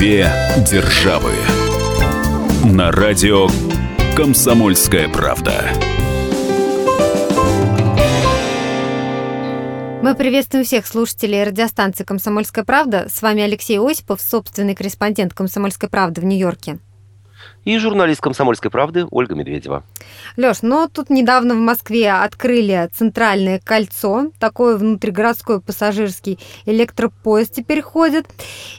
Две державы. На радио Комсомольская правда. Мы приветствуем всех слушателей радиостанции «Комсомольская правда». С вами Алексей Осипов, собственный корреспондент «Комсомольской правды» в Нью-Йорке и журналист «Комсомольской правды» Ольга Медведева. Лёш, ну тут недавно в Москве открыли центральное кольцо, такой внутригородской пассажирский электропоезд теперь ходит.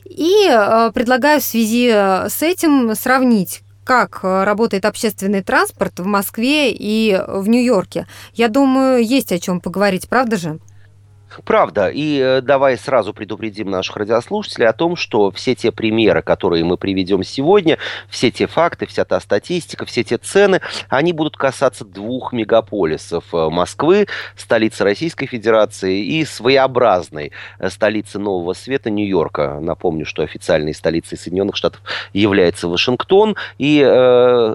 И э, предлагаю в связи э, с этим сравнить как э, работает общественный транспорт в Москве и в Нью-Йорке. Я думаю, есть о чем поговорить, правда же? Правда. И э, давай сразу предупредим наших радиослушателей о том, что все те примеры, которые мы приведем сегодня, все те факты, вся та статистика, все те цены, они будут касаться двух мегаполисов. Э, Москвы, столицы Российской Федерации, и своеобразной э, столицы Нового Света Нью-Йорка. Напомню, что официальной столицей Соединенных Штатов является Вашингтон. И,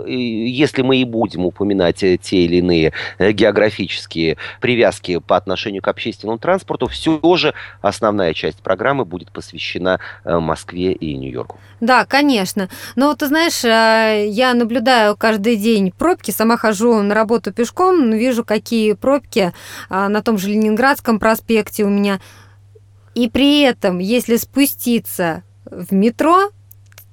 и если мы и будем упоминать те или иные географические привязки по отношению к общественному транспорту, транспорту, все же основная часть программы будет посвящена э, Москве и Нью-Йорку. Да, конечно. Но ты знаешь, э, я наблюдаю каждый день пробки, сама хожу на работу пешком, вижу, какие пробки э, на том же Ленинградском проспекте у меня. И при этом, если спуститься в метро,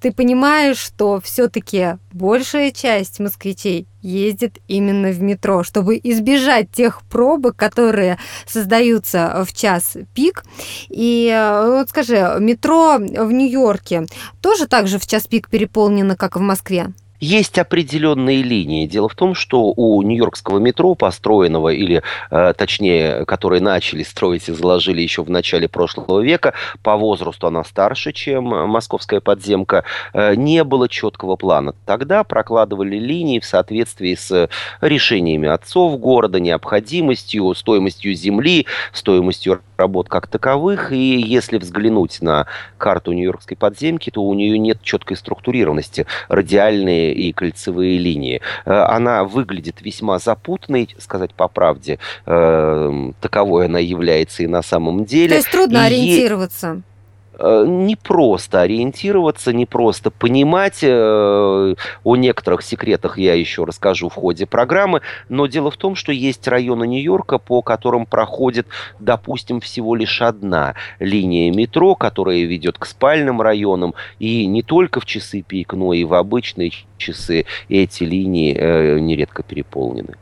ты понимаешь, что все-таки большая часть москвичей ездит именно в метро, чтобы избежать тех пробок, которые создаются в час пик. И э, вот скажи, метро в Нью-Йорке тоже так же в час пик переполнено, как в Москве? Есть определенные линии. Дело в том, что у Нью-Йоркского метро, построенного, или э, точнее, которые начали строить и заложили еще в начале прошлого века, по возрасту она старше, чем московская подземка, э, не было четкого плана. Тогда прокладывали линии в соответствии с решениями отцов города, необходимостью, стоимостью земли, стоимостью работ как таковых. И если взглянуть на карту Нью-Йоркской подземки, то у нее нет четкой структурированности. Радиальные и кольцевые линии. Э, она выглядит весьма запутанной, сказать по правде, э, таковой она является и на самом деле. То есть трудно и ориентироваться не просто ориентироваться, не просто понимать. О некоторых секретах я еще расскажу в ходе программы. Но дело в том, что есть районы Нью-Йорка, по которым проходит, допустим, всего лишь одна линия метро, которая ведет к спальным районам. И не только в часы пик, но и в обычные часы эти линии э, нередко переполнены.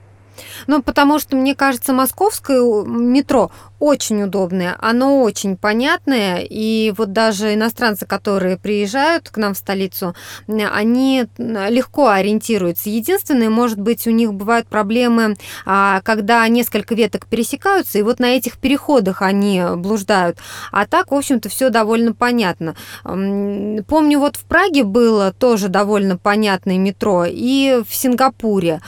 Ну, потому что, мне кажется, московское метро очень удобное, оно очень понятное, и вот даже иностранцы, которые приезжают к нам в столицу, они легко ориентируются. Единственное, может быть, у них бывают проблемы, а, когда несколько веток пересекаются, и вот на этих переходах они блуждают. А так, в общем-то, все довольно понятно. Помню, вот в Праге было тоже довольно понятное метро, и в Сингапуре.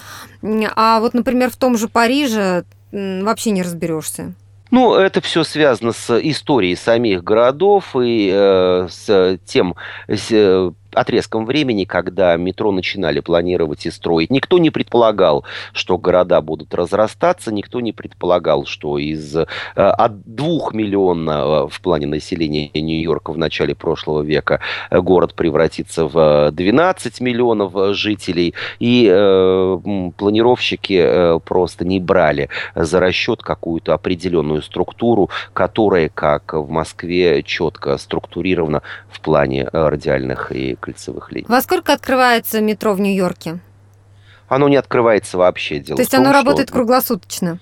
А вот, например, в том же Париже вообще не разберешься. Ну, это все связано с историей самих городов и э, с тем, с, э, отрезком времени, когда метро начинали планировать и строить. Никто не предполагал, что города будут разрастаться, никто не предполагал, что из э, от двух миллиона в плане населения Нью-Йорка в начале прошлого века город превратится в 12 миллионов жителей, и э, планировщики э, просто не брали за расчет какую-то определенную структуру, которая, как в Москве, четко структурирована в плане радиальных и кольцевых линий. Во сколько открывается метро в Нью-Йорке? Оно не открывается вообще. Дело То есть том, оно работает что... круглосуточно?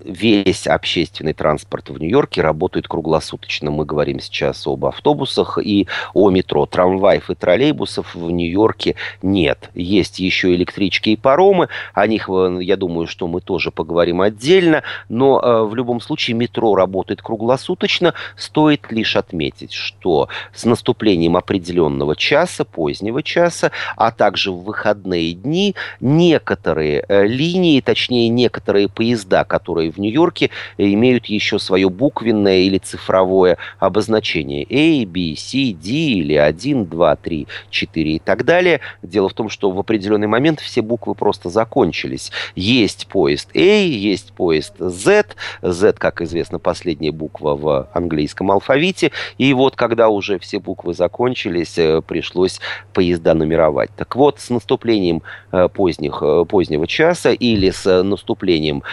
Весь общественный транспорт в Нью-Йорке работает круглосуточно. Мы говорим сейчас об автобусах и о метро. Трамваев и троллейбусов в Нью-Йорке нет. Есть еще электрички и паромы. О них, э, я думаю, что мы тоже поговорим отдельно. Но э, в любом случае метро работает круглосуточно. Стоит лишь отметить, что с наступлением определенного часа, позднего часа, а также в выходные дни некоторые э, линии, точнее некоторые поезда, которые которые в Нью-Йорке имеют еще свое буквенное или цифровое обозначение A, B, C, D или 1, 2, 3, 4 и так далее. Дело в том, что в определенный момент все буквы просто закончились. Есть поезд A, есть поезд Z. Z, как известно, последняя буква в английском алфавите. И вот когда уже все буквы закончились, э, пришлось поезда нумеровать. Так вот, с наступлением э, поздних, э, позднего часа или с наступлением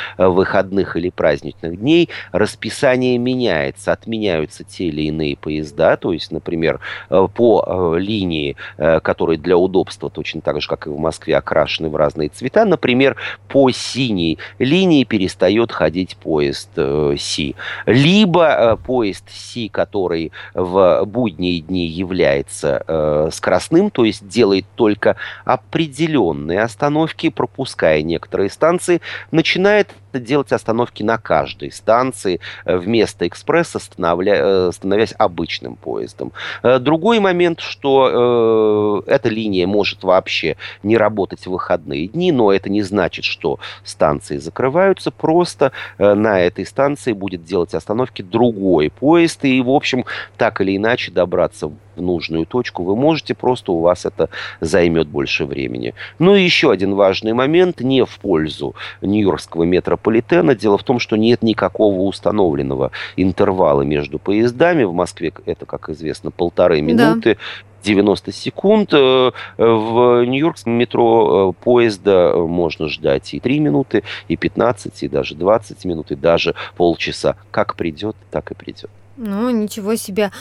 выходных или праздничных дней расписание меняется, отменяются те или иные поезда, то есть, например, по линии, которые для удобства точно так же, как и в Москве, окрашены в разные цвета, например, по синей линии перестает ходить поезд Си. Либо поезд Си, который в будние дни является скоростным, то есть делает только определенные остановки, пропуская некоторые станции, начинает делать остановки на каждой станции э, вместо экспресса, становля, э, становясь обычным поездом. Э, другой момент, что э, эта линия может вообще не работать в выходные дни, но это не значит, что станции закрываются, просто э, на этой станции будет делать остановки другой поезд, и, в общем, так или иначе добраться в нужную точку вы можете, просто у вас это займет больше времени. Ну и еще один важный момент, не в пользу Нью-Йоркского метрополитена. Дело в том, что нет никакого установленного интервала между поездами. В Москве это, как известно, полторы минуты. Да. 90 секунд. Э, в Нью-Йоркском метро э, поезда можно ждать и 3 минуты, и 15, и даже 20 минут, и даже полчаса. Как придет, так и придет. Ну, ничего себе.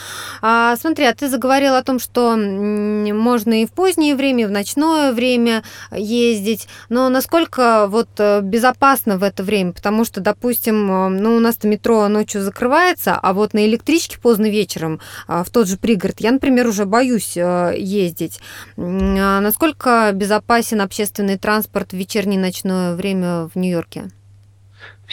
А, смотри, а ты заговорил о том, что можно и в позднее время, и в ночное время ездить, но насколько вот э, безопасно в это время? Потому что, допустим, э, ну, у нас метро ночью закрывается, а вот на электричке поздно вечером а, в тот же пригород я, например, уже боюсь э, ездить. А насколько безопасен общественный транспорт в вечернее и ночное время в Нью-Йорке?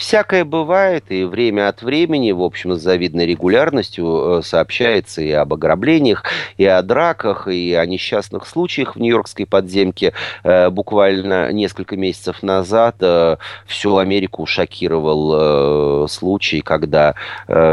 Всякое бывает, и время от времени, в общем, с завидной регулярностью э, сообщается и об ограблениях, и о драках, и о несчастных случаях в Нью-Йоркской подземке. Э, буквально несколько месяцев назад э, всю Америку шокировал случай, когда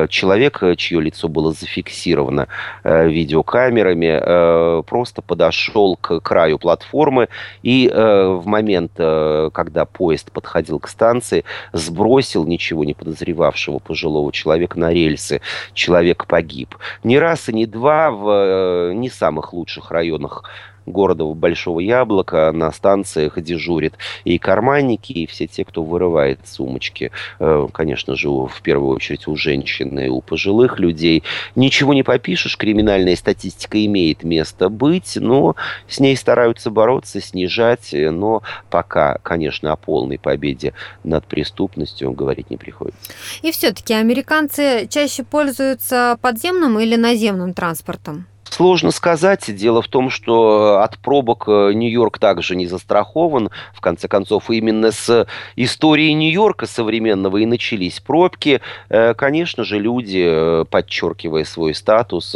человек, чье лицо было зафиксировано видеокамерами, просто подошел к краю платформы и в момент, когда поезд подходил к станции, сбросил бросил ничего не подозревавшего пожилого человека на рельсы. Человек погиб. Не раз и не два в э, не самых лучших районах города Большого Яблока на станциях дежурят и карманники, и все те, кто вырывает сумочки. Э, конечно же, в первую очередь у женщин и у пожилых людей. Ничего не попишешь, криминальная статистика имеет место быть, но с ней стараются бороться, снижать, но пока, конечно, о полной победе над преступностью говорить не приходится. И все-таки американцы чаще пользуются подземным или наземным транспортом? Сложно сказать. Дело в том, что от пробок э, Нью-Йорк также не застрахован. В конце концов, именно с истории Нью-Йорка современного и начались пробки. Э, конечно же, люди, э, подчеркивая свой статус,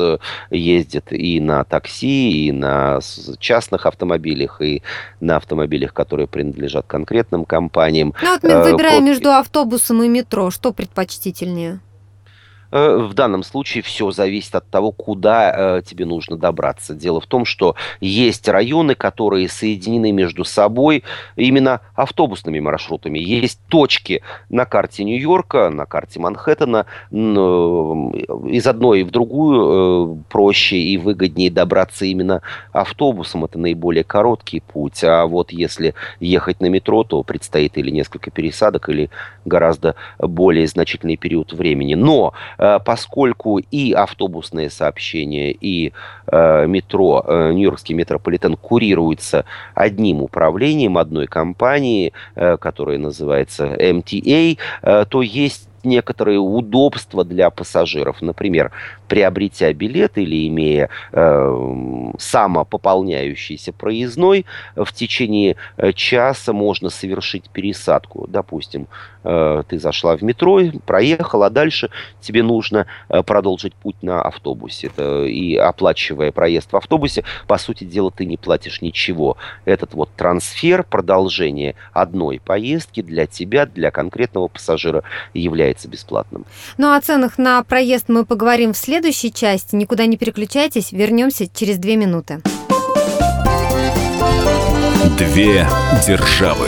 ездят и на такси, и на частных автомобилях, и на автомобилях, которые принадлежат конкретным компаниям. Ну вот, выбирая пробки... между автобусом и метро, что предпочтительнее? Э, в данном случае все зависит от того, куда э, тебе нужно добраться. Дело в том, что есть районы, которые соединены между собой именно автобусными маршрутами. Есть точки на карте Нью-Йорка, на карте Манхэттена. Э, из одной в другую проще и выгоднее добраться именно автобусом. Это наиболее короткий путь. А вот если ехать на метро, то предстоит или несколько пересадок, или гораздо более значительный период времени. Но поскольку и автобусные сообщения, и э, метро, э, Нью-Йоркский метрополитен курируется одним управлением одной компании, которая называется MTA, то есть некоторые удобства для пассажиров. Например, приобретя билет или имея э, самопополняющийся проездной, в течение э, часа можно совершить пересадку. Допустим, э, ты зашла в метро, проехала, а дальше тебе нужно э, продолжить путь на автобусе. И оплачивая проезд в автобусе, по сути дела, ты не платишь ничего. Этот вот трансфер, продолжение одной поездки для тебя, для конкретного пассажира является бесплатным. Ну, о ценах на проезд мы поговорим в следующей части. Никуда не переключайтесь, вернемся через две минуты. Две державы.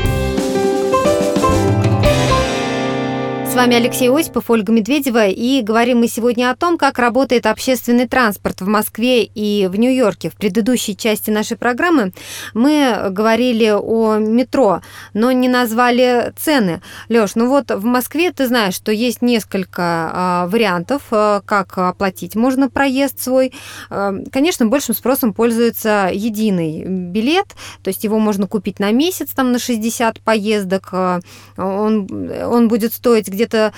Вами Алексей Осипов, Ольга Медведева, и говорим мы сегодня о том, как работает общественный транспорт в Москве и в Нью-Йорке. В предыдущей части нашей программы мы говорили о метро, но не назвали цены. Лёш, ну вот в Москве ты знаешь, что есть несколько э, вариантов, э, как оплатить можно проезд свой. Э, конечно, большим спросом пользуется единый билет, то есть его можно купить на месяц, там на 60 поездок. Он, он будет стоить где где-то э,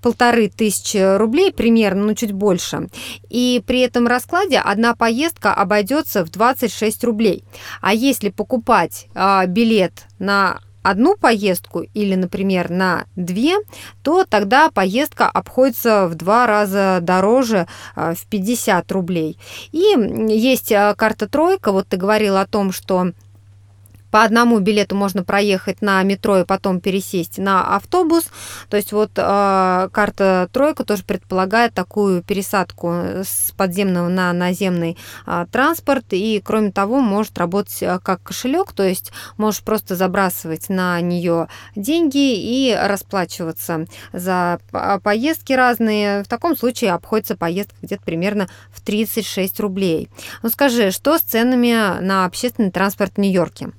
полторы тысячи рублей примерно, ну чуть больше. И при этом раскладе одна поездка обойдется в 26 рублей. А если покупать а, билет на одну поездку или, например, на две, то тогда поездка обходится в два раза дороже, а, в 50 рублей. И есть а, карта «Тройка», вот ты говорил о том, что по одному билету можно проехать на метро и потом пересесть на автобус. То есть вот э, карта «Тройка» тоже предполагает такую пересадку с подземного на наземный э, транспорт. И, кроме того, может работать э, как кошелек, то есть можешь просто забрасывать на нее деньги и расплачиваться за поездки разные. В таком случае обходится поездка где-то примерно в 36 рублей. Ну скажи, что с ценами на общественный транспорт в Нью-Йорке?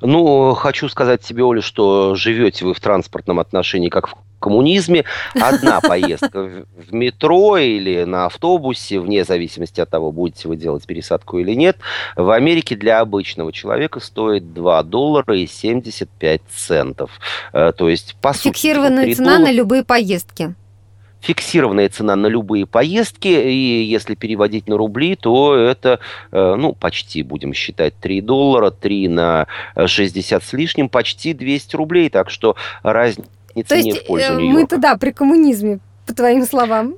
Ну, хочу сказать тебе, Оля, что живете вы в транспортном отношении как в коммунизме. Одна поездка в метро или на автобусе, вне зависимости от того, будете вы делать пересадку или нет, в Америке для обычного человека стоит 2 доллара и 75 центов. Э, то есть, по сути... Фиксированная цена доллара... на любые поездки фиксированная цена на любые поездки, и если переводить на рубли, то это, э, ну, почти, будем считать, 3 доллара, 3 на 60 с лишним, почти 200 рублей, так что разница то есть, не в пользу э, Нью-Йорка. Мы-то, да, при коммунизме, по твоим словам.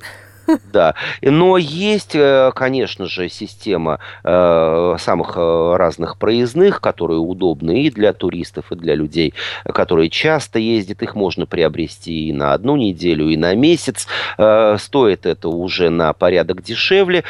Да, но есть, э, конечно же, система э, самых э, разных проездных, которые удобны и для туристов, и для людей, которые часто ездят. Их можно приобрести и на одну неделю, и на месяц. Стоит это уже на порядок дешевле.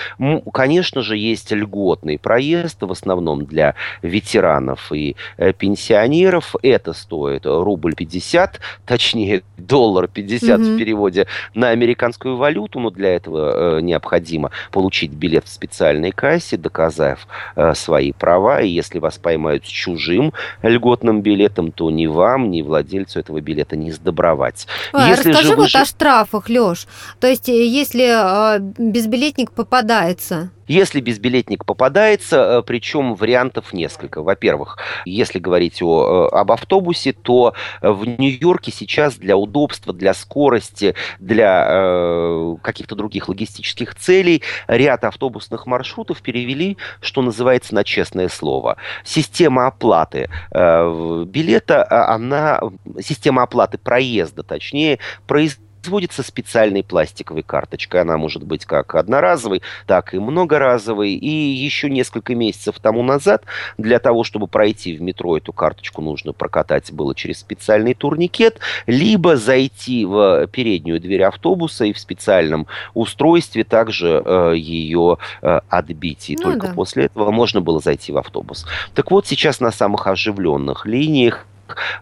Конечно же, есть льготный проезд, в основном для ветеранов и пенсионеров. Это стоит рубль 50, точнее, доллар 50 mm-hmm. в переводе на американскую валюту, но для этого э, необходимо получить билет в специальной кассе, доказав э, свои права. И если вас поймают с чужим льготным билетом, то ни вам, ни владельцу этого билета не сдобровать. А, если расскажи же вот же... о штрафах, Леш. То есть, э, если безбилетник попадается... Если безбилетник попадается, э, причем вариантов несколько. Во-первых, если говорить о, э, об автобусе, то в Нью-Йорке сейчас для удобства, для скорости, для э, каких-то других логистических целей ряд автобусных маршрутов перевели, что называется, на честное слово. Система оплаты э, билета, а, она, система оплаты проезда, точнее, производится производится специальной пластиковой карточкой. Она может быть как одноразовой, так и многоразовой. И еще несколько месяцев тому назад для того, чтобы пройти в метро эту карточку, нужно прокатать было через специальный турникет, либо зайти в переднюю дверь автобуса и в специальном устройстве также э, ее э, отбить. И ну, только да. после этого можно было зайти в автобус. Так вот, сейчас на самых оживленных линиях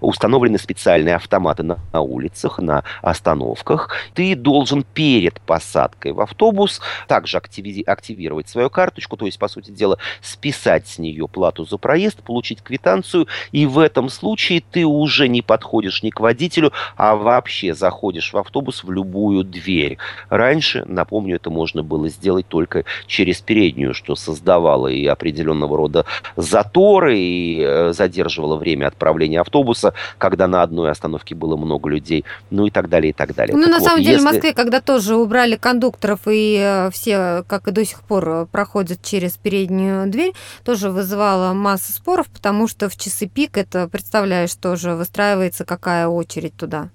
установлены специальные автоматы на, на улицах, на остановках. Ты должен перед посадкой в автобус также активи- активировать свою карточку, то есть, по сути дела, списать с нее плату за проезд, получить квитанцию, и в этом случае ты уже не подходишь ни к водителю, а вообще заходишь в автобус в любую дверь. Раньше, напомню, это можно было сделать только через переднюю, что создавало и определенного рода заторы, и э, задерживало время отправления автобуса, автобуса, когда на одной остановке было много людей, ну и так далее, и так далее. Ну, так на вот, самом деле, если... в Москве, когда тоже убрали кондукторов, и э, все, как и до сих пор, э, проходят через переднюю дверь, тоже вызывало массу споров, потому что в часы пик это, представляешь, тоже выстраивается какая очередь туда.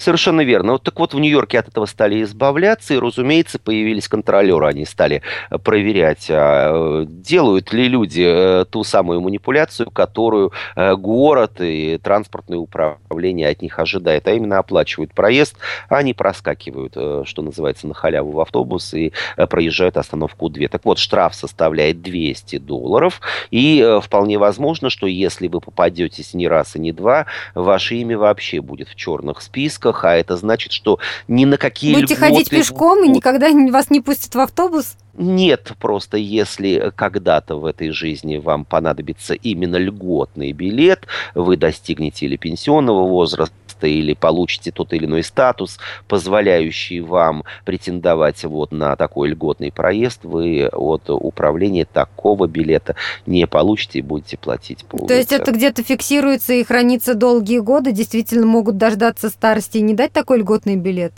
Совершенно верно. Вот так вот в Нью-Йорке от этого стали избавляться, и, разумеется, появились контролеры. Они стали э, проверять, а, э, делают ли люди э, ту самую манипуляцию, которую город и транспортное управление от них ожидает, а именно оплачивают проезд, а они проскакивают, что называется, на халяву в автобус и проезжают остановку 2. Так вот, штраф составляет 200 долларов, и вполне возможно, что если вы попадетесь не раз и не два, ваше имя вообще будет в черных списках, пробках, а это значит, что ни на какие Будете льготы... ходить пешком и никогда вас не пустят в автобус? Нет, просто если когда-то в этой жизни вам понадобится именно льготный билет, вы достигнете или пенсионного возраста, или получите тот или иной статус, позволяющий вам претендовать вот на такой льготный проезд, вы от управления такого билета не получите и будете платить по То есть это где-то фиксируется и хранится долгие годы, действительно могут дождаться старости и не дать такой льготный билет?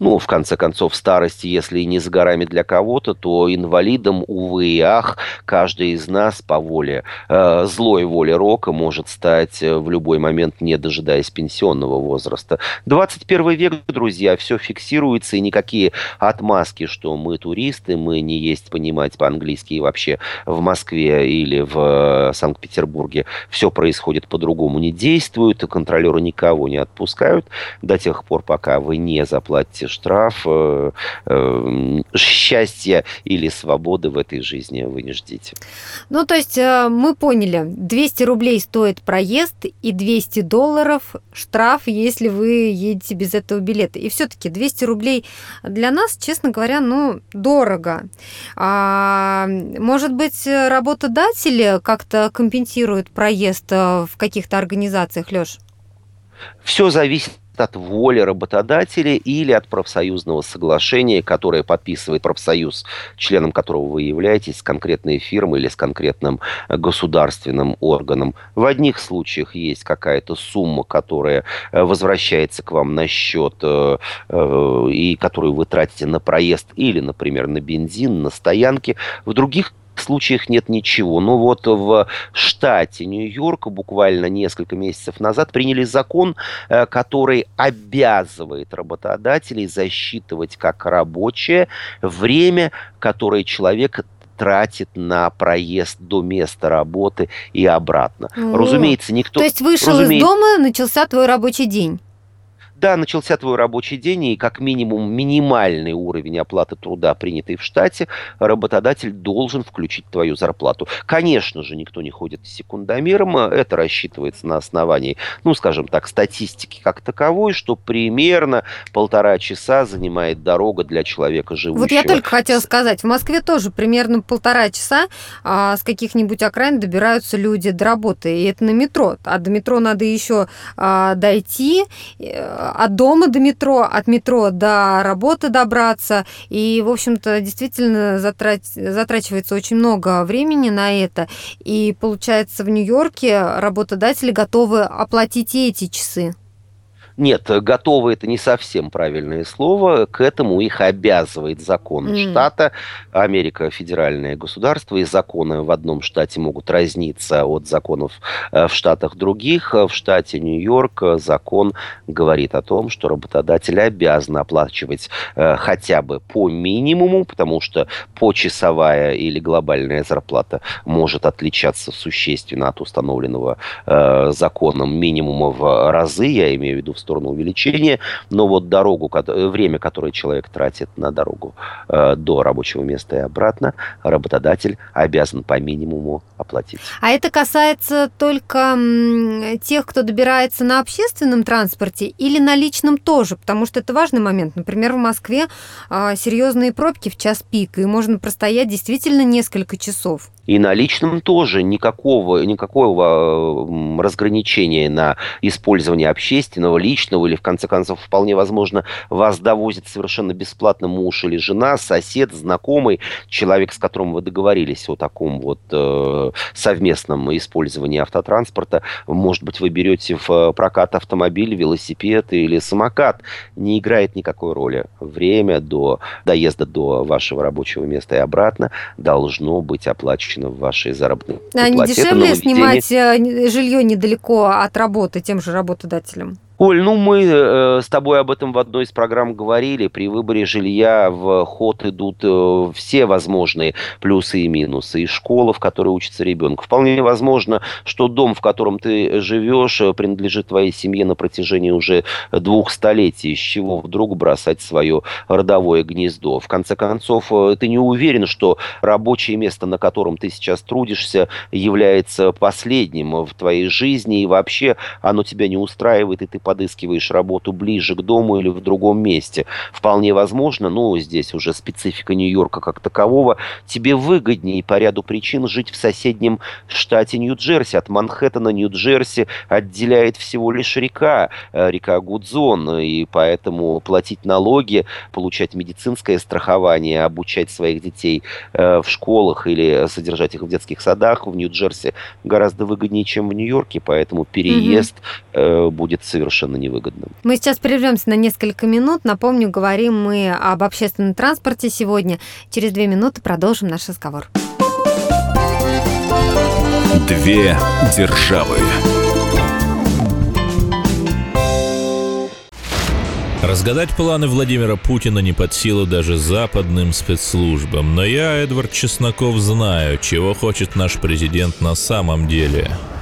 Ну, в конце концов, старости, если и не за горами для кого-то, то инвалидом, увы и ах, каждый из нас по воле, э, злой воле рока может стать э, в любой момент, не дожидаясь пенсионного возраста. 21 век, друзья, все фиксируется, и никакие отмазки, что мы туристы, мы не есть понимать по-английски и вообще в Москве или в э, Санкт-Петербурге все происходит по-другому, не действуют, и контролеры никого не отпускают до тех пор, пока вы не заплатите штраф, э, э, счастья или свободы в этой жизни вы не ждите. Ну, то есть э, мы поняли, 200 рублей стоит проезд и 200 долларов штраф, если вы едете без этого билета. И все-таки 200 рублей для нас, честно говоря, ну, дорого. А, может быть, работодатели как-то компенсируют проезд в каких-то организациях, Леш? Все зависит от воли работодателя или от профсоюзного соглашения, которое подписывает профсоюз, членом которого вы являетесь, с конкретной фирмой или с конкретным э, государственным органом. В одних случаях есть какая-то сумма, которая э, возвращается к вам на счет э, и которую вы тратите на проезд или, например, на бензин, на стоянке. В других случаях нет ничего. Но вот в штате Нью-Йорк буквально несколько месяцев назад приняли закон, э, который обязывает работодателей засчитывать как рабочее время, которое человек тратит на проезд до места работы и обратно. О, разумеется, никто... То есть вышел разумеется... из дома, начался твой рабочий день? Да, начался твой рабочий день, и как минимум минимальный уровень оплаты труда, принятый в штате, работодатель должен включить твою зарплату. Конечно же, никто не ходит секундомером, это рассчитывается на основании, ну, скажем так, статистики как таковой, что примерно полтора часа занимает дорога для человека живущего. Вот я только хотела сказать, в Москве тоже примерно полтора часа а, с каких-нибудь окраин добираются люди до работы, и это на метро, а до метро надо еще а, дойти, э, от дома до метро, от метро до работы добраться. И, в общем-то, действительно затрат... затрачивается очень много времени на это. И, получается, в Нью-Йорке работодатели готовы оплатить эти часы. Нет, готовы это не совсем правильное слово. К этому их обязывает закон mm. штата. Америка федеральное государство, и законы в одном штате могут разниться от законов э, в штатах других. В штате Нью-Йорк закон говорит о том, что работодатель обязан оплачивать э, хотя бы по минимуму, потому что почасовая или глобальная зарплата может отличаться существенно от установленного э, законом минимума в разы, я имею в виду в сторону увеличения, но вот дорогу, время, которое человек тратит на дорогу э, до рабочего места и обратно, работодатель обязан по минимуму оплатить. А это касается только тех, кто добирается на общественном транспорте или на личном тоже, потому что это важный момент. Например, в Москве э, серьезные пробки в час пик, и можно простоять действительно несколько часов. И на личном тоже никакого, никакого разграничения на использование общественного, личного или, в конце концов, вполне возможно, вас довозит совершенно бесплатно муж или жена, сосед, знакомый, человек, с которым вы договорились о таком вот э, совместном использовании автотранспорта. Может быть, вы берете в прокат автомобиль, велосипед или самокат. Не играет никакой роли. Время до доезда до вашего рабочего места и обратно должно быть оплачено в вашей заработной а плате. А не дешевле снимать э, жилье недалеко от работы тем же работодателем? Оль, ну мы э, с тобой об этом в одной из программ говорили. При выборе жилья в ход идут э, все возможные плюсы и минусы. И школа, в которой учится ребенок. Вполне возможно, что дом, в котором ты живешь, э, принадлежит твоей семье на протяжении уже двух столетий. С чего вдруг бросать свое родовое гнездо? В конце концов, э, ты не уверен, что рабочее место, на котором ты сейчас трудишься, является последним в твоей жизни. И вообще оно тебя не устраивает, и ты подыскиваешь работу ближе к дому или в другом месте. Вполне возможно, ну, здесь уже специфика Нью-Йорка как такового, тебе выгоднее по ряду причин жить в соседнем штате Нью-Джерси. От Манхэттена Нью-Джерси отделяет всего лишь река, э, река Гудзон, и поэтому платить налоги, получать медицинское страхование, обучать своих детей э, в школах или содержать их в детских садах в Нью-Джерси гораздо выгоднее, чем в Нью-Йорке, поэтому переезд угу. будет совершенно совершенно невыгодным. Мы сейчас прервемся на несколько минут. Напомню, говорим мы об общественном транспорте сегодня. Через две минуты продолжим наш разговор. Две державы. Разгадать планы Владимира Путина не под силу даже западным спецслужбам. Но я, Эдвард Чесноков, знаю, чего хочет наш президент на самом деле.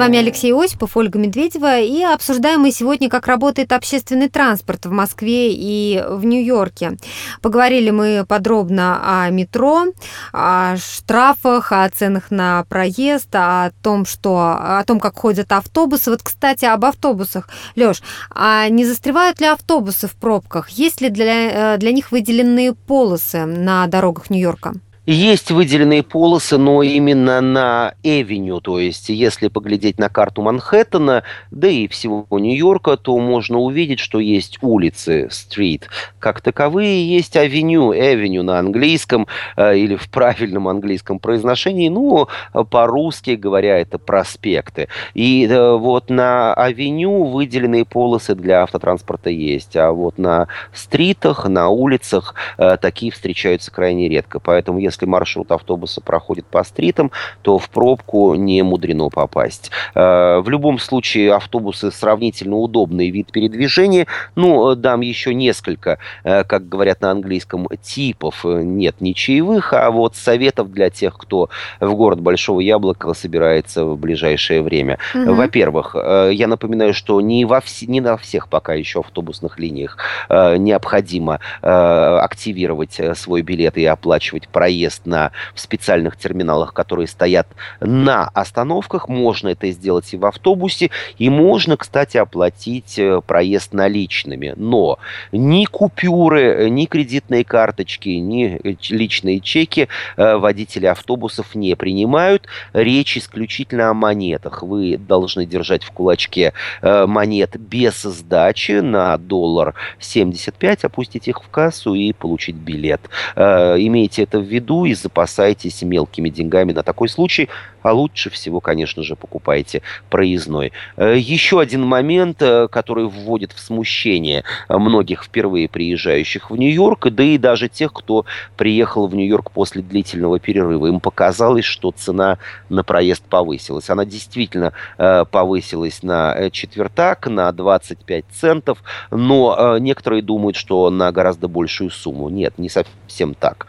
Вами Алексей Осипов, Ольга Медведева, и обсуждаем мы сегодня, как работает общественный транспорт в Москве и в Нью-Йорке. Поговорили мы подробно о метро, о штрафах, о ценах на проезд, о том, что, о том, как ходят автобусы. Вот, кстати, об автобусах. Лёш, а не застревают ли автобусы в пробках? Есть ли для, э, для них выделенные полосы на дорогах Нью-Йорка? Есть выделенные полосы, но именно на avenue, то есть если поглядеть на карту Манхэттена, да и всего Нью-Йорка, то можно увидеть, что есть улицы, street, как таковые, есть авеню, avenue на английском э, или в правильном английском произношении, ну, по-русски говоря, это проспекты. И э, вот на авеню выделенные полосы для автотранспорта есть, а вот на стритах, на улицах э, такие встречаются крайне редко. Поэтому, если маршрут автобуса проходит по стритам, то в пробку не мудрено попасть. Э, в любом случае автобусы сравнительно удобный вид передвижения. Ну, дам еще несколько, э, как говорят на английском, типов. Нет ни чаевых, а вот советов для тех, кто в город Большого Яблока собирается в ближайшее время. Угу. Во-первых, э, я напоминаю, что не, во вс... не на всех пока еще автобусных линиях необходимо активировать свой билет и оплачивать проезд проезд на в специальных терминалах, которые стоят на остановках. Можно это сделать и в автобусе, и можно, кстати, оплатить э, проезд наличными. Но ни купюры, ни кредитные карточки, ни личные чеки водители автобусов не принимают. Речь исключительно о монетах. Вы должны держать в кулачке монет без сдачи на доллар 75, опустить их в кассу и получить билет. Э, имейте это в виду и запасайтесь мелкими деньгами на такой случай а лучше всего, конечно же, покупайте проездной. Э, еще один момент, э, который вводит в смущение многих впервые приезжающих в Нью-Йорк, да и даже тех, кто приехал в Нью-Йорк после длительного перерыва. Им показалось, что цена на проезд повысилась. Она действительно э, повысилась на четвертак, на 25 центов, но некоторые думают, что на гораздо большую сумму. Нет, не совсем так.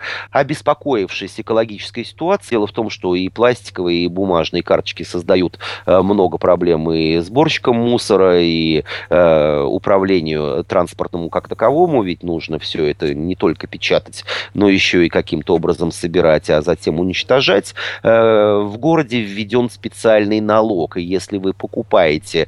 Обеспокоившись экологической ситуацией, дело в том, что и пластиковые, и бумажные карточки создают э, много проблем и сборщикам мусора, и э, управлению транспортному как таковому, ведь нужно все это не только печатать, но еще и каким-то образом собирать, а затем уничтожать. Э, в городе введен специальный налог, и если вы покупаете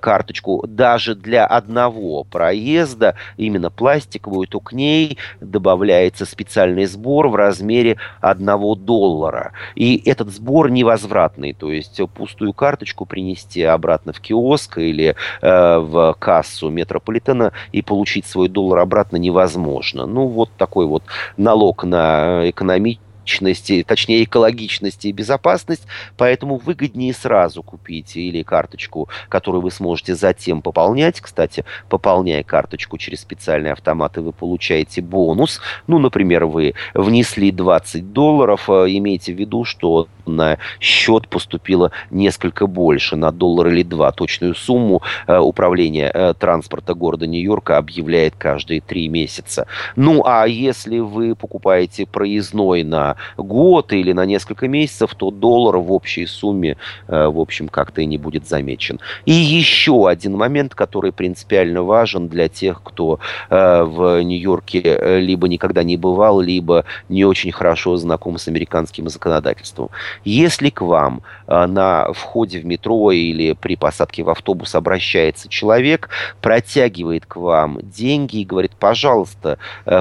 карточку даже для одного проезда, именно пластиковую, то к ней добавляется специальный сбор в размере одного доллара. И этот сбор невозвратный, то есть пустую карточку принести обратно в киоск или э, в кассу метрополитена и получить свой доллар обратно невозможно. Ну, вот такой вот налог на экономический экологичности, точнее экологичности и безопасность, поэтому выгоднее сразу купить или карточку, которую вы сможете затем пополнять. Кстати, пополняя карточку через специальные автоматы, вы получаете бонус. Ну, например, вы внесли 20 долларов, э, имейте в виду, что на счет поступило несколько больше, на доллар или два. Точную сумму э, управление э, транспорта города Нью-Йорка объявляет каждые три месяца. Ну, а если вы покупаете проездной на год или на несколько месяцев, то доллар в общей сумме, э, в общем, как-то и не будет замечен. И еще один момент, который принципиально важен для тех, кто э, в Нью-Йорке э, либо никогда не бывал, либо не очень хорошо знаком с американским законодательством. Если к вам на входе в метро или при посадке в автобус обращается человек, протягивает к вам деньги и говорит, пожалуйста,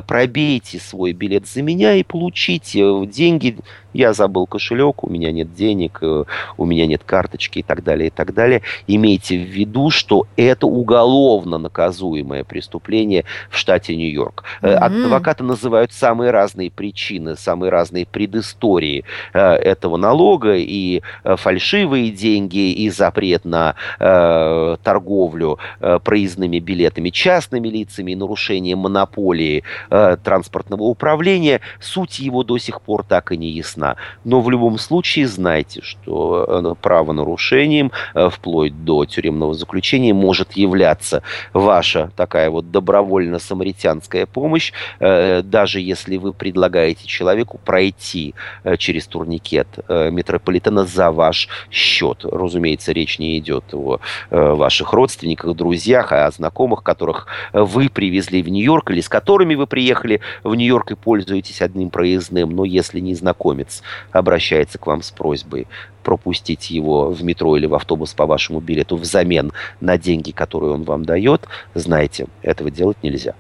пробейте свой билет за меня и получите деньги я забыл кошелек, у меня нет денег, э, у меня нет карточки и так далее, и так далее. Имейте в виду, что это уголовно наказуемое преступление в штате Нью-Йорк. Mm-hmm. Адвокаты называют самые разные причины, самые разные предыстории э, этого налога, и фальшивые деньги, и запрет на э, торговлю э, проездными билетами частными лицами, и нарушение монополии э, транспортного управления. Суть его до сих пор так и не ясна. Но в любом случае знайте, что э, правонарушением э, вплоть до тюремного заключения может являться ваша такая вот добровольно-самаритянская помощь, э, даже если вы предлагаете человеку пройти через турникет метрополитена за ваш счет. Разумеется, речь не идет о ваших родственниках, друзьях, а о знакомых, которых вы привезли в Нью-Йорк или с которыми вы приехали в Нью-Йорк и пользуетесь одним проездным, но если не знакомец владелец обращается к вам с просьбой пропустить его в метро или в автобус по вашему билету взамен на деньги, которые он вам дает, знайте, этого делать нельзя.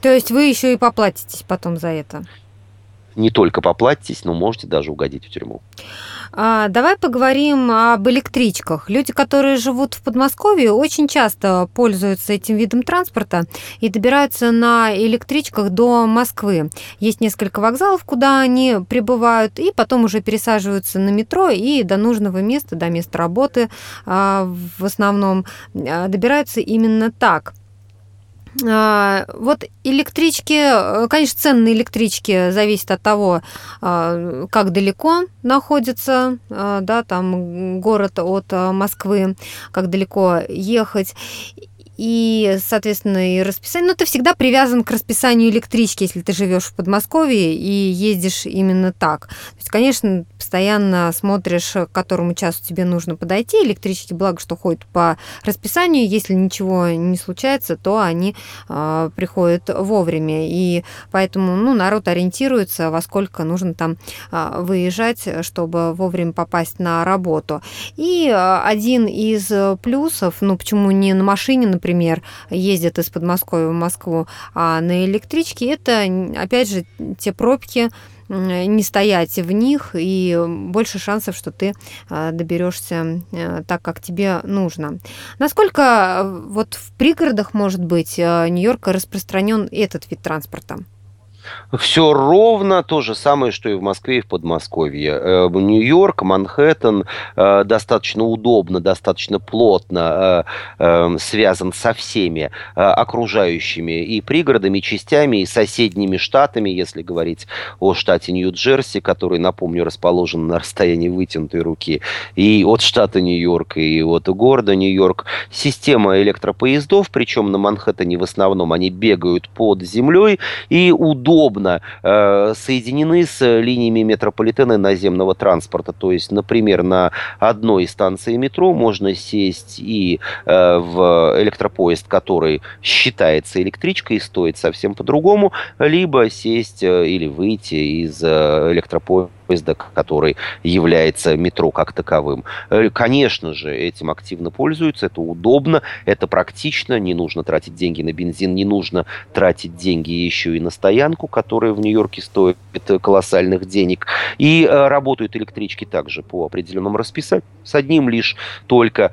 То есть вы еще и поплатитесь потом за это? Не только поплатитесь, но можете даже угодить в тюрьму. А, давай поговорим об электричках. Люди, которые живут в Подмосковье, очень часто пользуются этим видом транспорта и добираются на электричках до Москвы. Есть несколько вокзалов, куда они прибывают, и потом уже пересаживаются на метро и до нужного места, до места работы а, в основном а, добираются именно так. А, вот электрички, э, конечно, цены на электрички зависят от того, а, как далеко находится, а, да, там город от Москвы, как далеко ехать. И, соответственно, и расписание. Ну, ты всегда привязан к расписанию электрички, если ты живешь в Подмосковье и ездишь именно так. То есть, конечно, постоянно смотришь, к которому часу тебе нужно подойти. Электрички, благо, что ходят по расписанию. Если ничего не случается, то они э, приходят вовремя. И поэтому, ну, народ ориентируется, во сколько нужно там э, выезжать, чтобы вовремя попасть на работу. И э, один из плюсов, ну, почему не на машине, например, ездят из Подмосковья в Москву, а на электричке, это, опять же, те пробки, не стоять в них, и больше шансов, что ты а, доберешься э, так, как тебе нужно. Насколько э, вот в пригородах, может быть, э, Нью-Йорка распространен этот вид транспорта? Все ровно то же самое, что и в Москве и в Подмосковье. Э, Нью-Йорк, Манхэттен э, достаточно удобно, достаточно плотно э, связан со всеми окружающими и пригородами, и частями, и соседними штатами, если говорить о штате Нью-Джерси, который, напомню, расположен на расстоянии вытянутой руки, и от штата Нью-Йорк, и от города Нью-Йорк. Система электропоездов, причем на Манхэттене в основном они бегают под землей, и удобно удобно э, соединены с линиями метрополитена наземного транспорта. То есть, например, на одной станции метро можно сесть и э, в электропоезд, который считается электричкой и стоит совсем по-другому, либо сесть э, или выйти из э, электропоезда поезда, который является метро как таковым. Э, конечно же, этим активно пользуются, это удобно, это практично, не нужно тратить деньги на бензин, не нужно тратить деньги еще и на стоянку, которая в Нью-Йорке стоит колоссальных денег. И э, работают электрички также по определенному расписанию, с одним лишь только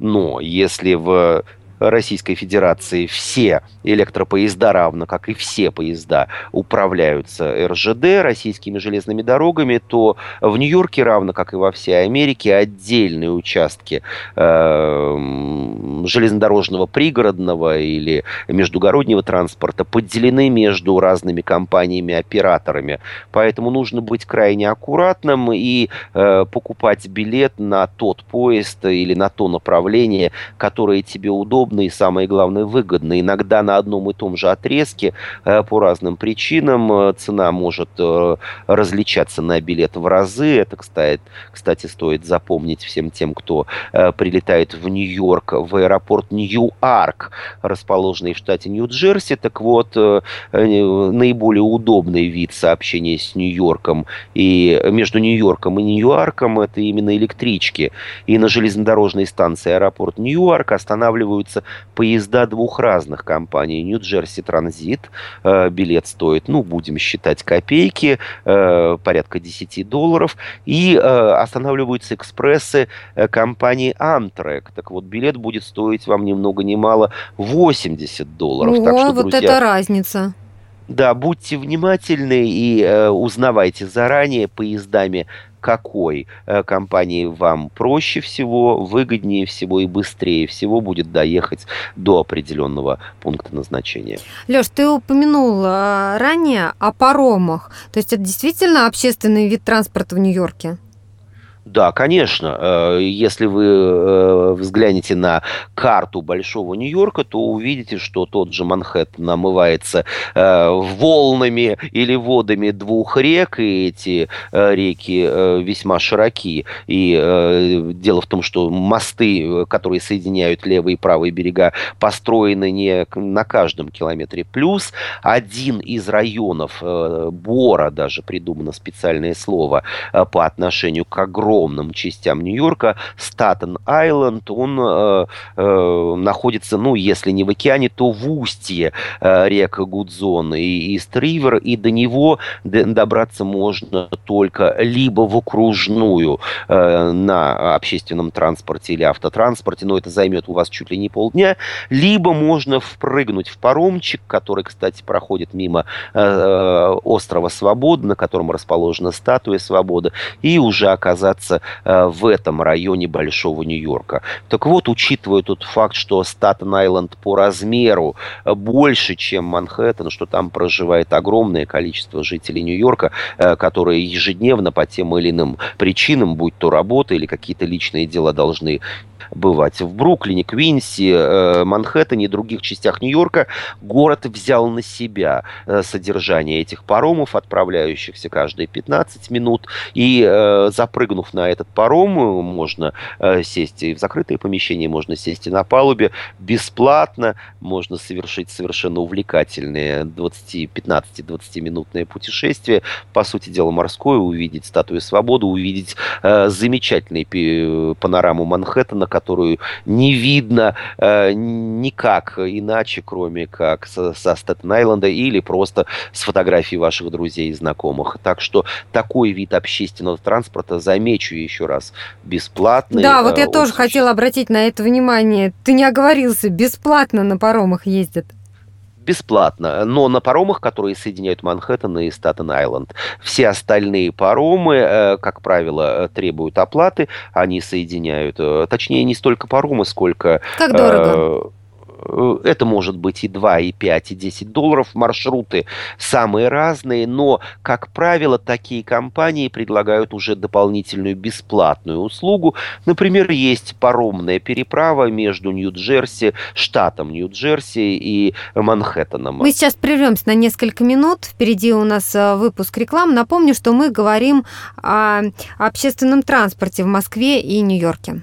но если в Российской Федерации все электропоезда, равно как и все поезда, управляются РЖД, российскими железными дорогами, то в Нью-Йорке, равно как и во всей Америке, отдельные участки э, железнодорожного пригородного или междугороднего транспорта поделены между разными компаниями-операторами. Поэтому нужно быть крайне аккуратным и э, покупать билет на тот поезд или на то направление, которое тебе удобно удобно и, самое главное, выгодно. Иногда на одном и том же отрезке э, по разным причинам э, цена может э, различаться на билет в разы. Это, кстати, стоит запомнить всем тем, кто прилетает в Нью-Йорк, в аэропорт Нью-Арк, расположенный в штате Нью-Джерси. Так вот, наиболее удобный вид сообщения с Нью-Йорком и между Нью-Йорком и Нью-Арком это именно электрички. И на железнодорожной станции аэропорт Нью-Арк останавливаются продаются поезда двух разных компаний. Нью-Джерси Транзит. Э, билет стоит, ну, будем считать копейки, э, порядка 10 долларов. И э, останавливаются экспрессы компании Amtrak. Так вот, билет будет стоить вам ни много ни мало 80 долларов. О, так что, вот друзья, это разница. Да, будьте внимательны и э, узнавайте заранее поездами, какой э, компании вам проще всего, выгоднее всего и быстрее всего будет доехать до определенного пункта назначения. Леш, ты упомянул э, ранее о паромах. То есть это действительно общественный вид транспорта в Нью-Йорке? Да, конечно. Э, если вы э, взглянете на карту Большого Нью-Йорка, то увидите, что тот же Манхэттен омывается э, волнами или водами двух рек, и эти реки весьма широки. И дело в том, что мосты, которые соединяют левые и правые берега, построены не на каждом километре. Плюс один из районов Бора, даже придумано специальное слово, по отношению к огромному огромным частям Нью-Йорка, Статен-Айленд, он э, э, находится, ну, если не в океане, то в устье э, рек Гудзон и Ист-Ривер, и до него добраться можно только либо в окружную э, на общественном транспорте или автотранспорте, но это займет у вас чуть ли не полдня, либо можно впрыгнуть в паромчик, который, кстати, проходит мимо э, э острова Свободы, на котором расположена статуя Свободы, и уже оказаться находятся в этом районе Большого Нью-Йорка. Так вот, учитывая тот факт, что Статен-Айленд по размеру больше, чем Манхэттен, что там проживает огромное количество жителей Нью-Йорка, которые ежедневно по тем или иным причинам, будь то работа или какие-то личные дела, должны бывать. В Бруклине, Квинси, э, Манхэттене и других частях Нью-Йорка город взял на себя э, содержание этих паромов, отправляющихся каждые 15 минут. И э, запрыгнув на этот паром, можно сесть и в закрытое помещение, можно сесть и на палубе бесплатно, можно совершить совершенно увлекательные 15-20-минутное путешествие, по сути дела морское, увидеть статую свободы, увидеть замечательный панораму Манхэттена, которую не видно э, никак иначе, кроме как со, со Стэттен-Айленда или просто с фотографий ваших друзей и знакомых. Так что такой вид общественного транспорта, замечу еще раз, бесплатный. Да, вот я э, тоже хотела обратить на это внимание. Ты не оговорился, бесплатно на паромах ездят бесплатно, но на паромах, которые соединяют Манхэттен и Статен-Айленд. Все остальные паромы, э, как правило, э, требуют оплаты, они соединяют, э, точнее, не столько паромы, сколько... Как дорого? Э, это может быть и 2, и 5, и 10 долларов. Маршруты самые разные, но, как правило, такие компании предлагают уже дополнительную бесплатную услугу. Например, есть паромная переправа между Нью-Джерси, штатом Нью-Джерси и Манхэттеном. Мы сейчас прервемся на несколько минут. Впереди у нас э, выпуск реклам. Напомню, что мы говорим о общественном транспорте в Москве и Нью-Йорке.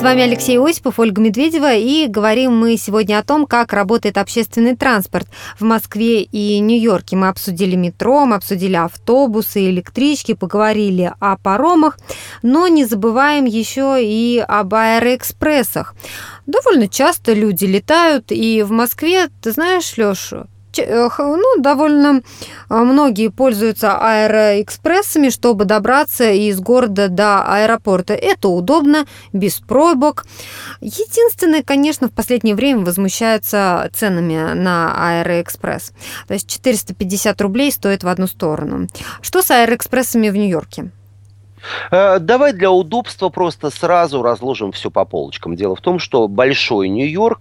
С вами Алексей Осипов, Ольга Медведева, и говорим мы сегодня о том, как работает общественный транспорт в Москве и Нью-Йорке. Мы обсудили метро, мы обсудили автобусы, электрички, поговорили о паромах, но не забываем еще и об аэроэкспрессах. Довольно часто люди летают, и в Москве, ты знаешь, Леша, ну, довольно э, многие пользуются аэроэкспрессами, чтобы добраться из города до аэропорта. Это удобно, без пробок. Единственное, конечно, в последнее время возмущаются ценами на аэроэкспресс. То есть 450 рублей стоит в одну сторону. Что с аэроэкспрессами в Нью-Йорке? Э, давай для удобства просто сразу разложим все по полочкам. Дело в том, что большой Нью-Йорк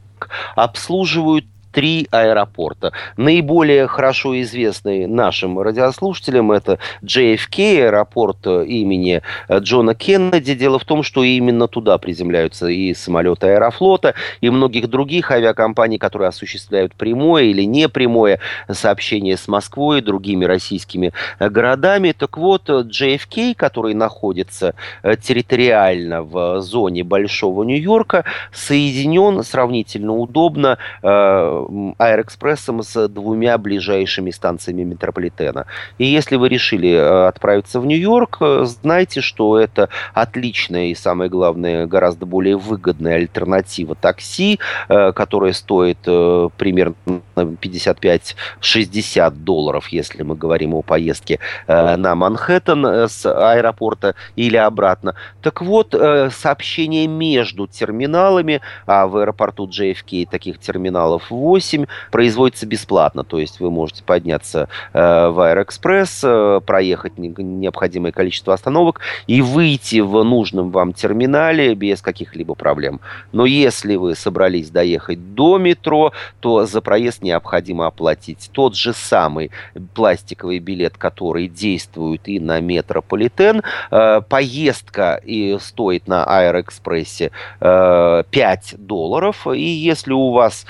обслуживают три аэропорта. Наиболее хорошо известный нашим радиослушателям это JFK, аэропорт э, имени э, Джона Кеннеди. Дело в том, что именно туда приземляются и самолеты Аэрофлота, и многих других авиакомпаний, которые осуществляют прямое или непрямое сообщение с Москвой и другими российскими э, городами. Так вот, JFK, который находится территориально в зоне Большого Нью-Йорка, соединен сравнительно удобно аэроэкспрессом с двумя ближайшими станциями метрополитена. И если вы решили э, отправиться в Нью-Йорк, э, знайте, что это отличная и, самое главное, гораздо более выгодная альтернатива такси, э, которая стоит примерно 55-60 долларов, если мы говорим о поездке на Манхэттен с аэропорта или обратно. Так вот, сообщение между терминалами, а в аэропорту JFK таких терминалов 8, 8 производится бесплатно. То есть вы можете подняться э, в Аэроэкспресс, э, проехать необходимое количество остановок и выйти в нужном вам терминале без каких-либо проблем. Но если вы собрались доехать до метро, то за проезд необходимо оплатить тот же самый пластиковый билет, который действует и на метрополитен. Э, поездка и стоит на Аэроэкспрессе 5 долларов. И если у вас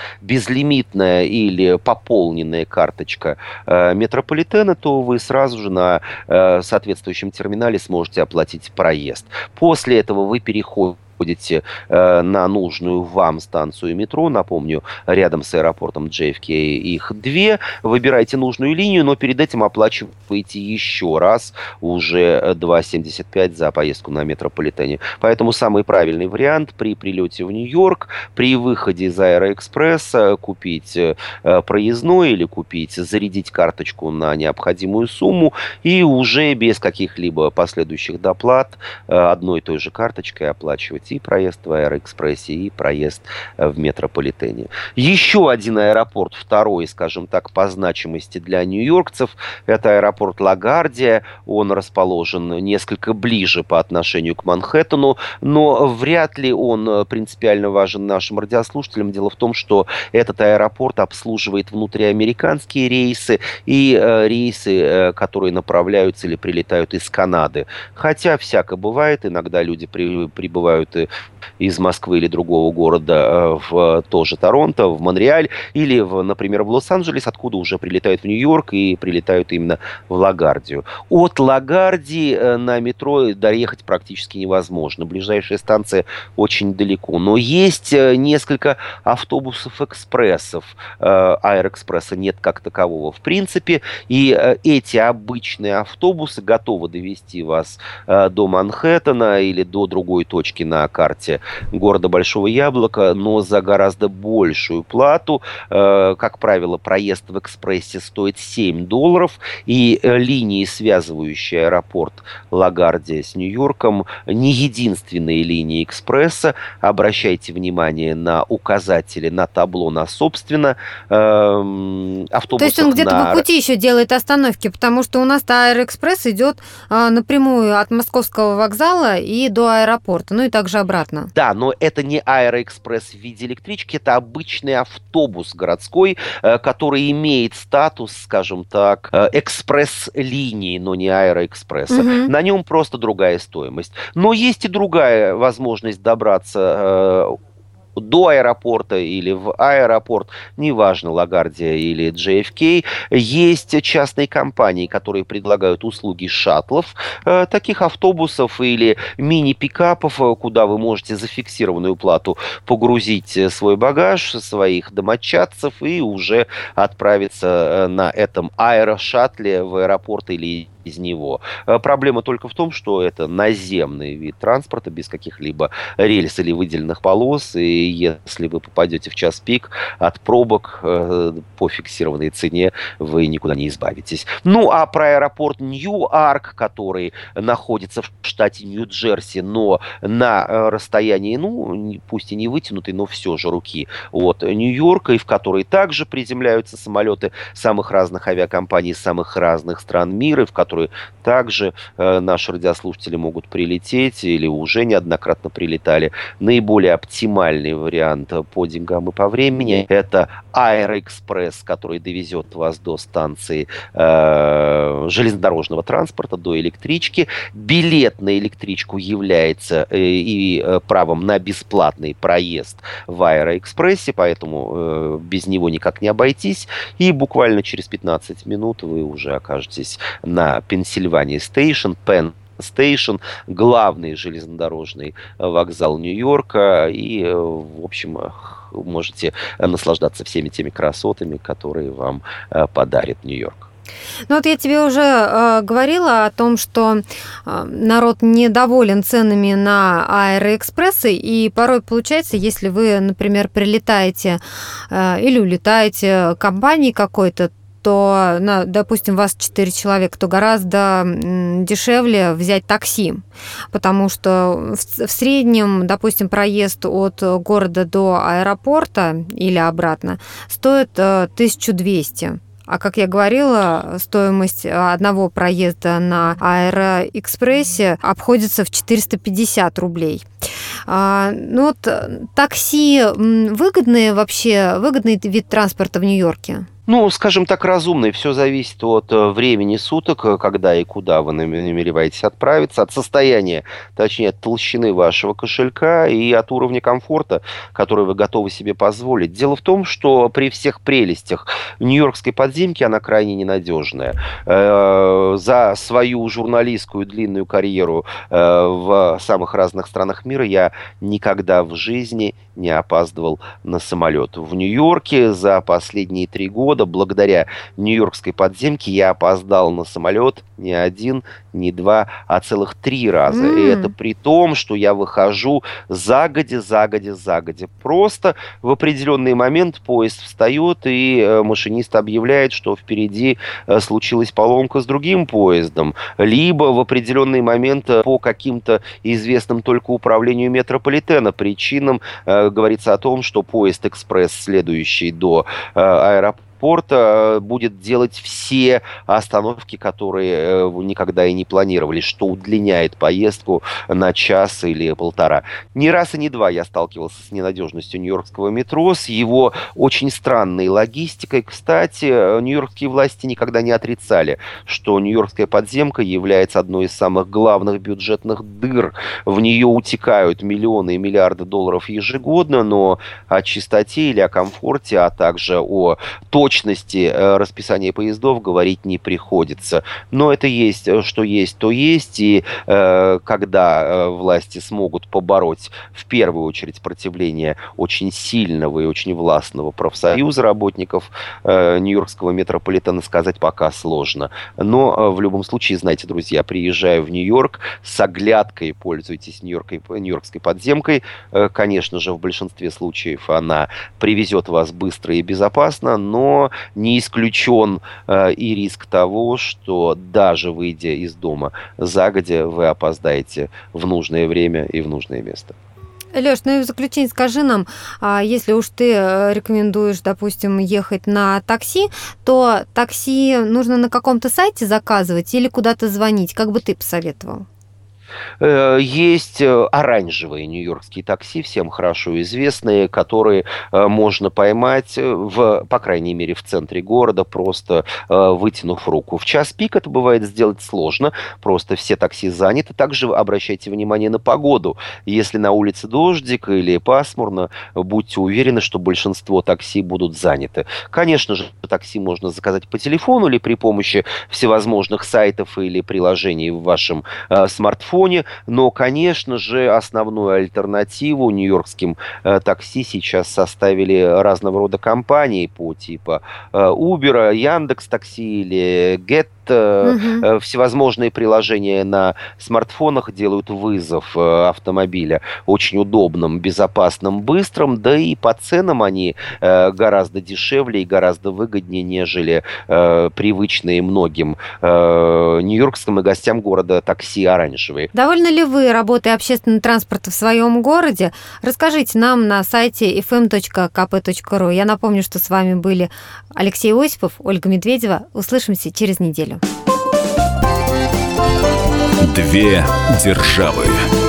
безлимитная или пополненная карточка э, метрополитена, то вы сразу же на э, соответствующем терминале сможете оплатить проезд. После этого вы переходите ходите э, на нужную вам станцию метро, напомню, рядом с аэропортом JFK их две, выбирайте нужную линию, но перед этим оплачиваете еще раз уже 2,75 за поездку на метрополитене. Поэтому самый правильный вариант при прилете в Нью-Йорк, при выходе из Аэроэкспресса купить э, проездной или купить, зарядить карточку на необходимую сумму и уже без каких-либо последующих доплат э, одной и той же карточкой оплачивать и проезд в Аэроэкспрессе, и проезд э, в метрополитене. Еще один аэропорт, второй, скажем так, по значимости для нью-йоркцев, это аэропорт Лагардия. Он расположен несколько ближе по отношению к Манхэттену, но вряд ли он э, принципиально важен нашим радиослушателям. Дело в том, что этот аэропорт обслуживает внутриамериканские рейсы и э, рейсы, которые направляются или прилетают из Канады. Хотя всяко бывает, иногда люди при, прибывают самолеты из Москвы или другого города э, в тоже Торонто, в Монреаль или, в, например, в Лос-Анджелес, откуда уже прилетают в Нью-Йорк и прилетают именно в Лагардию. От Лагардии э, на метро доехать практически невозможно. Ближайшая станция очень далеко. Но есть э, несколько автобусов-экспрессов. Аэроэкспресса нет как такового в принципе. И эти обычные автобусы готовы довести вас до Манхэттена или до другой точки на карте города Большого Яблока, но за гораздо большую плату. Э, как правило, проезд в экспрессе стоит 7 долларов, и э, линии, связывающие аэропорт Лагардия с Нью-Йорком, не единственные линии экспресса. Обращайте внимание на указатели, на табло, на собственно автобусах. То есть он где-то на... по пути еще делает остановки, потому что у нас-то Аэроэкспресс идет а, напрямую от московского вокзала и до аэропорта, ну и также обратно. Да, но это не аэроэкспресс в виде электрички, это обычный автобус городской, э, который имеет статус, скажем так, э, экспресс-линии, но не аэроэкспресса. Угу. На нем просто другая стоимость. Но есть и другая возможность добраться э, до аэропорта или в аэропорт, неважно, Лагардия или JFK, есть частные компании, которые предлагают услуги шаттлов, э, таких автобусов или мини-пикапов, э, куда вы можете за фиксированную плату погрузить э, свой багаж, своих домочадцев и уже отправиться на этом аэрошаттле в аэропорт или из него. Э, проблема только в том, что это наземный вид транспорта без каких-либо рельс или выделенных полос, и если вы попадете в час пик от пробок э, по фиксированной цене, вы никуда не избавитесь. Ну, а про аэропорт Нью-Арк, который находится в штате Нью-Джерси, но на э, расстоянии, ну, пусть и не вытянутой, но все же руки от Нью-Йорка, и в который также приземляются самолеты самых разных авиакомпаний самых разных стран мира, в который которые также э, наши радиослушатели могут прилететь или уже неоднократно прилетали. Наиболее оптимальный вариант по деньгам и по времени – это Аэроэкспресс, который довезет вас до станции э, железнодорожного транспорта, до электрички. Билет на электричку является э, и правом на бесплатный проезд в Аэроэкспрессе, поэтому без него никак не обойтись. И буквально через 15 минут вы уже окажетесь на Pennsylvania Station, Penn Station, главный железнодорожный вокзал Нью-Йорка. И, в общем, можете наслаждаться всеми теми красотами, которые вам э, подарит Нью-Йорк. Ну вот я тебе уже э, говорила о том, что э, народ недоволен ценами на аэроэкспрессы, и порой получается, если вы, например, прилетаете э, или улетаете компании какой-то, то, на, допустим, вас 4 человека, то гораздо дешевле взять такси, потому что в, в среднем, допустим, проезд от города до аэропорта или обратно стоит 1200 э, а как я говорила, стоимость одного проезда на Аэроэкспрессе обходится в 450 рублей. А, ну вот такси выгодные вообще, выгодный вид транспорта в Нью-Йорке? Ну, скажем так, разумный. Все зависит от э, времени суток, э, когда и куда вы намереваетесь отправиться, от состояния, точнее, от толщины вашего кошелька и от уровня комфорта, который вы готовы себе позволить. Дело в том, что при всех прелестях нью-йоркской подземки она крайне ненадежная. Э, за свою журналистскую длинную карьеру в самых разных странах мира я никогда в жизни не опаздывал на самолет. В Нью-Йорке за последние три года, благодаря нью-йоркской подземке, я опоздал на самолет не один, не два, а целых три раза. Mm. И это при том, что я выхожу загодя, загодя, загодя. Просто в определенный момент поезд встает, и э, машинист объявляет, что впереди э, случилась поломка с другим поездом. Либо в определенный момент э, по каким-то известным только управлению метрополитена причинам говорится о том, что поезд «Экспресс», следующий до аэропорта, аэропорта э, будет делать все остановки, которые э, никогда и не планировали, что удлиняет поездку на час или полтора. Не раз и не два я сталкивался с ненадежностью нью-йоркского метро, с его очень странной логистикой. Кстати, э, нью-йоркские власти никогда не отрицали, что нью-йоркская подземка является одной из самых главных бюджетных дыр. В нее утекают миллионы и миллиарды долларов ежегодно, но о чистоте или о комфорте, а также о точности точности э, расписания поездов говорить не приходится. Но это есть, э, что есть, то есть. И э, когда власти смогут побороть в первую очередь противление очень сильного и очень властного профсоюза работников Нью-Йоркского метрополитена, сказать пока сложно. Но в любом случае, знаете, друзья, приезжая в Нью-Йорк, с оглядкой пользуйтесь Нью-Йоркской подземкой. Конечно же, в большинстве случаев она привезет вас быстро и безопасно, но не исключен э, и риск того, что даже выйдя из дома загодя, вы опоздаете в нужное время и в нужное место. Леш, ну и в заключение скажи нам, а если уж ты э, рекомендуешь, допустим, ехать на такси, то такси нужно на каком-то сайте заказывать или куда-то звонить? Как бы ты посоветовал? Э, есть э, оранжевые нью-йоркские такси, всем хорошо известные, которые э, можно поймать, в, по крайней мере, в центре города, просто вытянув руку. В час пик это бывает сделать сложно, просто все такси заняты. Также обращайте внимание на погоду. Если на улице дождик или пасмурно, будьте уверены, что большинство такси будут заняты. Конечно же, такси можно заказать по телефону или при помощи всевозможных сайтов или приложений в вашем э, смартфоне фоне, но, конечно же, основную альтернативу нью-йоркским э, такси сейчас составили разного рода компании по типа э, Uber, Яндекс Такси или Get угу. всевозможные приложения на смартфонах делают вызов э, автомобиля очень удобным, безопасным, быстрым, да и по ценам они гораздо дешевле и гораздо выгоднее, нежели привычные многим нью-йоркским и гостям города такси оранжевые. Довольны ли вы работой общественного транспорта в своем городе? Расскажите нам на сайте fm.kp.ru. Я напомню, что с вами были Алексей Осипов, Ольга Медведева. Услышимся через неделю. Две державы.